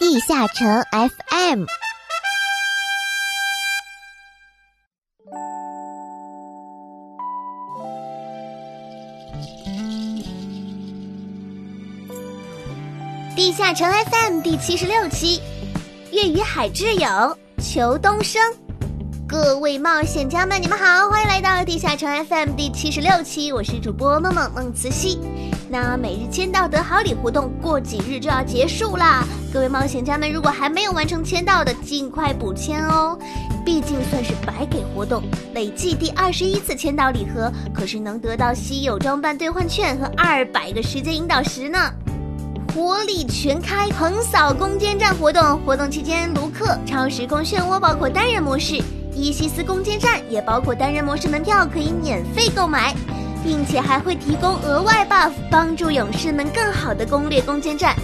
地下城 FM。地下城 FM 第七十六期，粤语海之友裘东升。各位冒险家们，你们好，欢迎来到地下城 FM 第七十六期，我是主播梦梦梦慈溪。那每日签到得好礼活动过几日就要结束啦，各位冒险家们，如果还没有完成签到的，尽快补签哦，毕竟算是白给活动。累计第二十一次签到礼盒，可是能得到稀有装扮兑换券和二百个时间引导石呢。活力全开，横扫攻坚战活动，活动期间，卢克超时空漩涡包括单人模式。伊西斯攻坚战也包括单人模式门票可以免费购买，并且还会提供额外 buff，帮助勇士们更好的攻略攻坚战。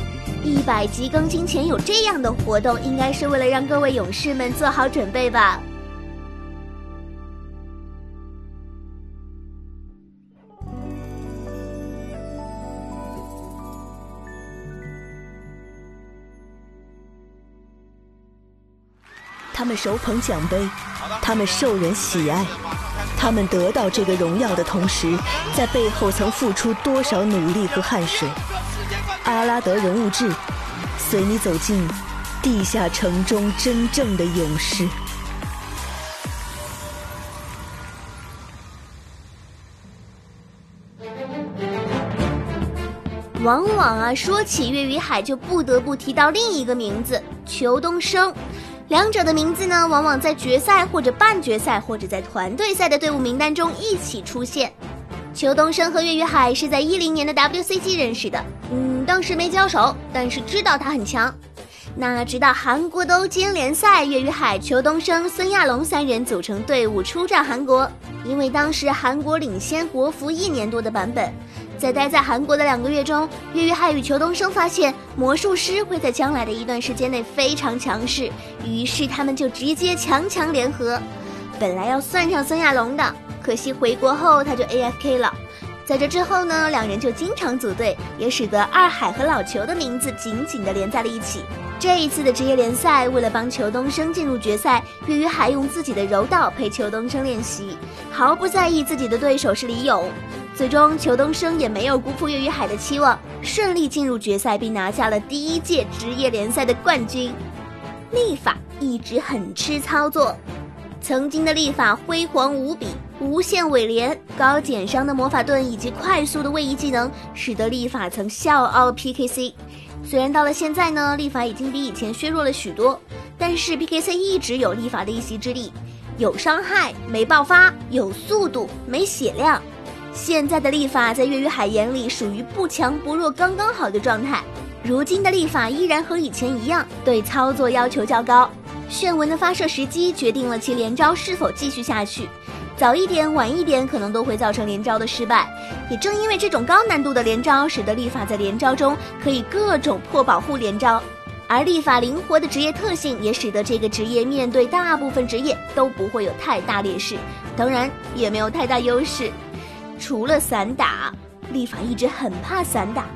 一百级更新前有这样的活动，应该是为了让各位勇士们做好准备吧。他们手捧奖杯，他们受人喜爱，他们得到这个荣耀的同时，在背后曾付出多少努力和汗水？阿拉德人物志，随你走进地下城中真正的勇士。往往啊，说起粤语海，就不得不提到另一个名字——裘东升。两者的名字呢，往往在决赛或者半决赛，或者在团队赛的队伍名单中一起出现。邱东升和岳云海是在一零年的 WCG 认识的，嗯，当时没交手，但是知道他很强。那直到韩国的欧金联赛，岳云海、邱东升、孙亚龙三人组成队伍出战韩国，因为当时韩国领先国服一年多的版本。在待在韩国的两个月中，岳云海与裘东升发现魔术师会在将来的一段时间内非常强势，于是他们就直接强强联合。本来要算上孙亚龙的，可惜回国后他就 AFK 了。在这之后呢，两人就经常组队，也使得二海和老裘的名字紧紧地连在了一起。这一次的职业联赛，为了帮裘东升进入决赛，岳云海用自己的柔道陪裘东升练习，毫不在意自己的对手是李勇。最终，裘东升也没有辜负岳云海的期望，顺利进入决赛，并拿下了第一届职业联赛的冠军。立法一直很吃操作，曾经的立法辉煌无比，无限尾连、高减伤的魔法盾以及快速的位移技能，使得立法曾笑傲 PKC。虽然到了现在呢，立法已经比以前削弱了许多，但是 PKC 一直有立法的一席之地，有伤害没爆发，有速度没血量。现在的立法在粤语海眼里属于不强不弱、刚刚好的状态。如今的立法依然和以前一样，对操作要求较高。炫纹的发射时机决定了其连招是否继续下去，早一点、晚一点可能都会造成连招的失败。也正因为这种高难度的连招，使得立法在连招中可以各种破保护连招，而立法灵活的职业特性也使得这个职业面对大部分职业都不会有太大劣势，当然也没有太大优势。除了散打，立法一直很怕散打。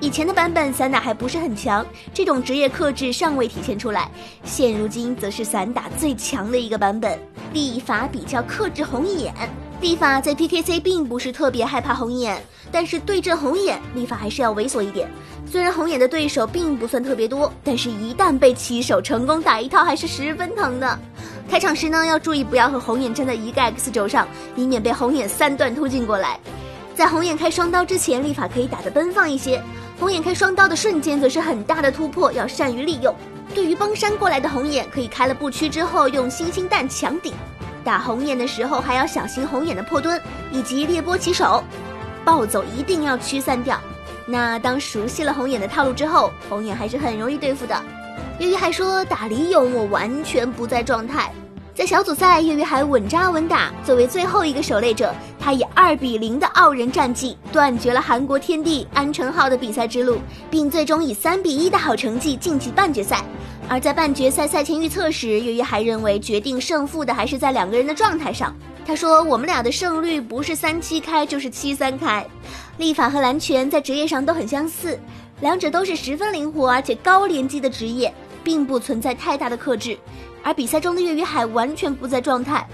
以前的版本散打还不是很强，这种职业克制尚未体现出来。现如今则是散打最强的一个版本。立法比较克制红眼，立法在 PKC 并不是特别害怕红眼，但是对阵红眼，立法还是要猥琐一点。虽然红眼的对手并不算特别多，但是一旦被起手成功打一套，还是十分疼的。开场时呢，要注意不要和红眼站在一个 X 轴上，以免被红眼三段突进过来。在红眼开双刀之前，立法可以打得奔放一些。红眼开双刀的瞬间，则是很大的突破，要善于利用。对于崩山过来的红眼，可以开了不屈之后用星星弹强顶。打红眼的时候，还要小心红眼的破蹲以及裂波起手，暴走一定要驱散掉。那当熟悉了红眼的套路之后，红眼还是很容易对付的。岳云还说打李勇，我完全不在状态。在小组赛，岳云海稳扎稳打，作为最后一个守擂者，他以二比零的傲人战绩断绝了韩国天地安成浩的比赛之路，并最终以三比一的好成绩晋级半决赛。而在半决赛赛前预测时，岳云海认为决定胜负的还是在两个人的状态上。他说：“我们俩的胜率不是三七开就是七三开。立法和蓝拳在职业上都很相似。”两者都是十分灵活而且高连击的职业，并不存在太大的克制。而比赛中的岳云海完全不在状态。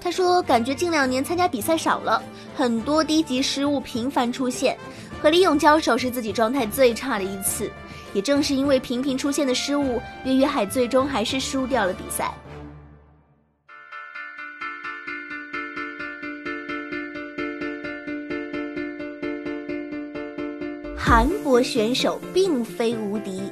他说：“感觉近两年参加比赛少了，很多低级失误频繁出现。和李勇交手是自己状态最差的一次。也正是因为频频出现的失误，岳云海最终还是输掉了比赛。”韩国选手并非无敌，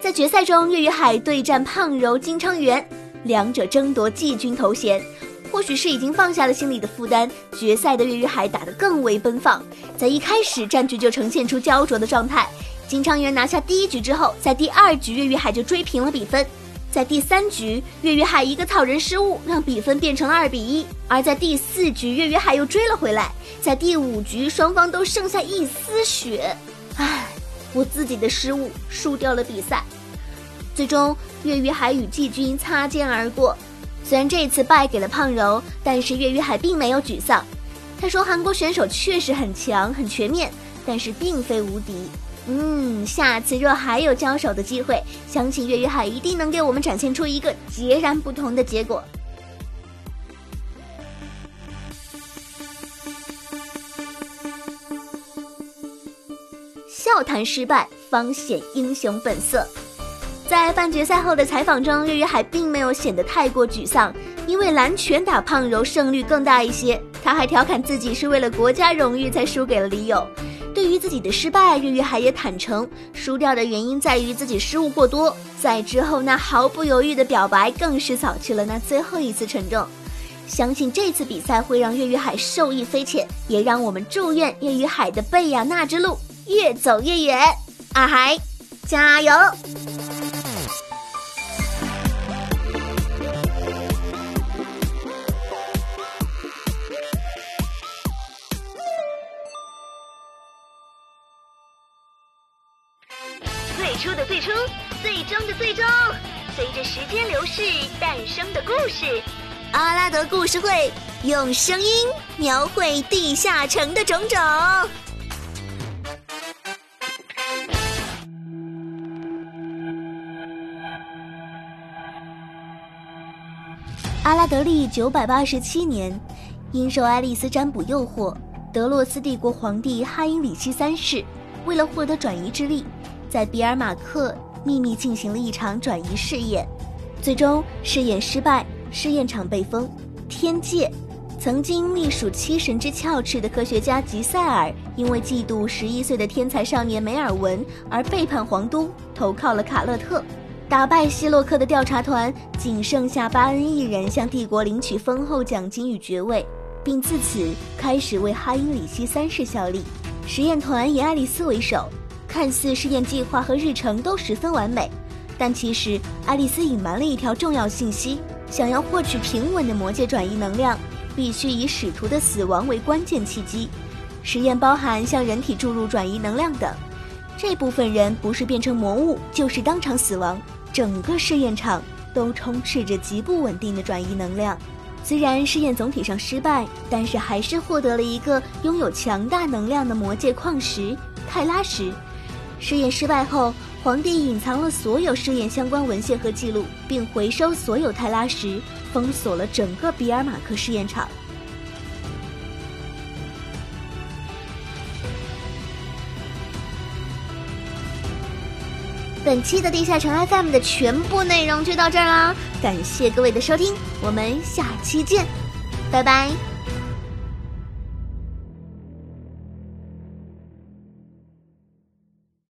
在决赛中，岳云海对战胖柔金昌元，两者争夺季军头衔。或许是已经放下了心里的负担，决赛的岳云海打得更为奔放，在一开始战局就呈现出焦灼的状态。金昌元拿下第一局之后，在第二局岳云海就追平了比分。在第三局，岳云海一个草人失误，让比分变成了二比一。而在第四局，岳云海又追了回来。在第五局，双方都剩下一丝血。唉，我自己的失误输掉了比赛，最终岳云海与季军擦肩而过。虽然这次败给了胖柔，但是岳云海并没有沮丧。他说：“韩国选手确实很强、很全面，但是并非无敌。嗯，下次若还有交手的机会，相信岳云海一定能给我们展现出一个截然不同的结果。”笑谈失败，方显英雄本色。在半决赛后的采访中，岳云海并没有显得太过沮丧，因为蓝拳打胖柔胜率更大一些。他还调侃自己是为了国家荣誉才输给了李勇。对于自己的失败，岳云海也坦诚，输掉的原因在于自己失误过多。在之后那毫不犹豫的表白，更是扫去了那最后一次沉重。相信这次比赛会让岳云海受益匪浅，也让我们祝愿岳云海的贝亚纳之路。越走越远，二孩，加油！最初的最初，最终的最终，随着时间流逝诞生的故事，阿拉德故事会用声音描绘地下城的种种。阿拉德利九百八十七年，因受爱丽丝占卜诱惑，德洛斯帝国皇帝哈因里希三世为了获得转移之力，在比尔马克秘密进行了一场转移试验，最终试验失败，试验场被封。天界曾经隶属七神之鞘翅的科学家吉塞尔，因为嫉妒十一岁的天才少年梅尔文而背叛皇都，投靠了卡勒特。打败希洛克的调查团，仅剩下巴恩一人向帝国领取丰厚奖金与爵位，并自此开始为哈因里希三世效力。实验团以爱丽丝为首，看似试验计划和日程都十分完美，但其实爱丽丝隐瞒了一条重要信息：想要获取平稳的魔界转移能量，必须以使徒的死亡为关键契机。实验包含向人体注入转移能量等，这部分人不是变成魔物，就是当场死亡。整个试验场都充斥着极不稳定的转移能量。虽然试验总体上失败，但是还是获得了一个拥有强大能量的魔界矿石泰拉石。试验失败后，皇帝隐藏了所有试验相关文献和记录，并回收所有泰拉石，封锁了整个比尔马克试验场。本期的地下城 FM 的全部内容就到这儿啦，感谢各位的收听，我们下期见，拜拜。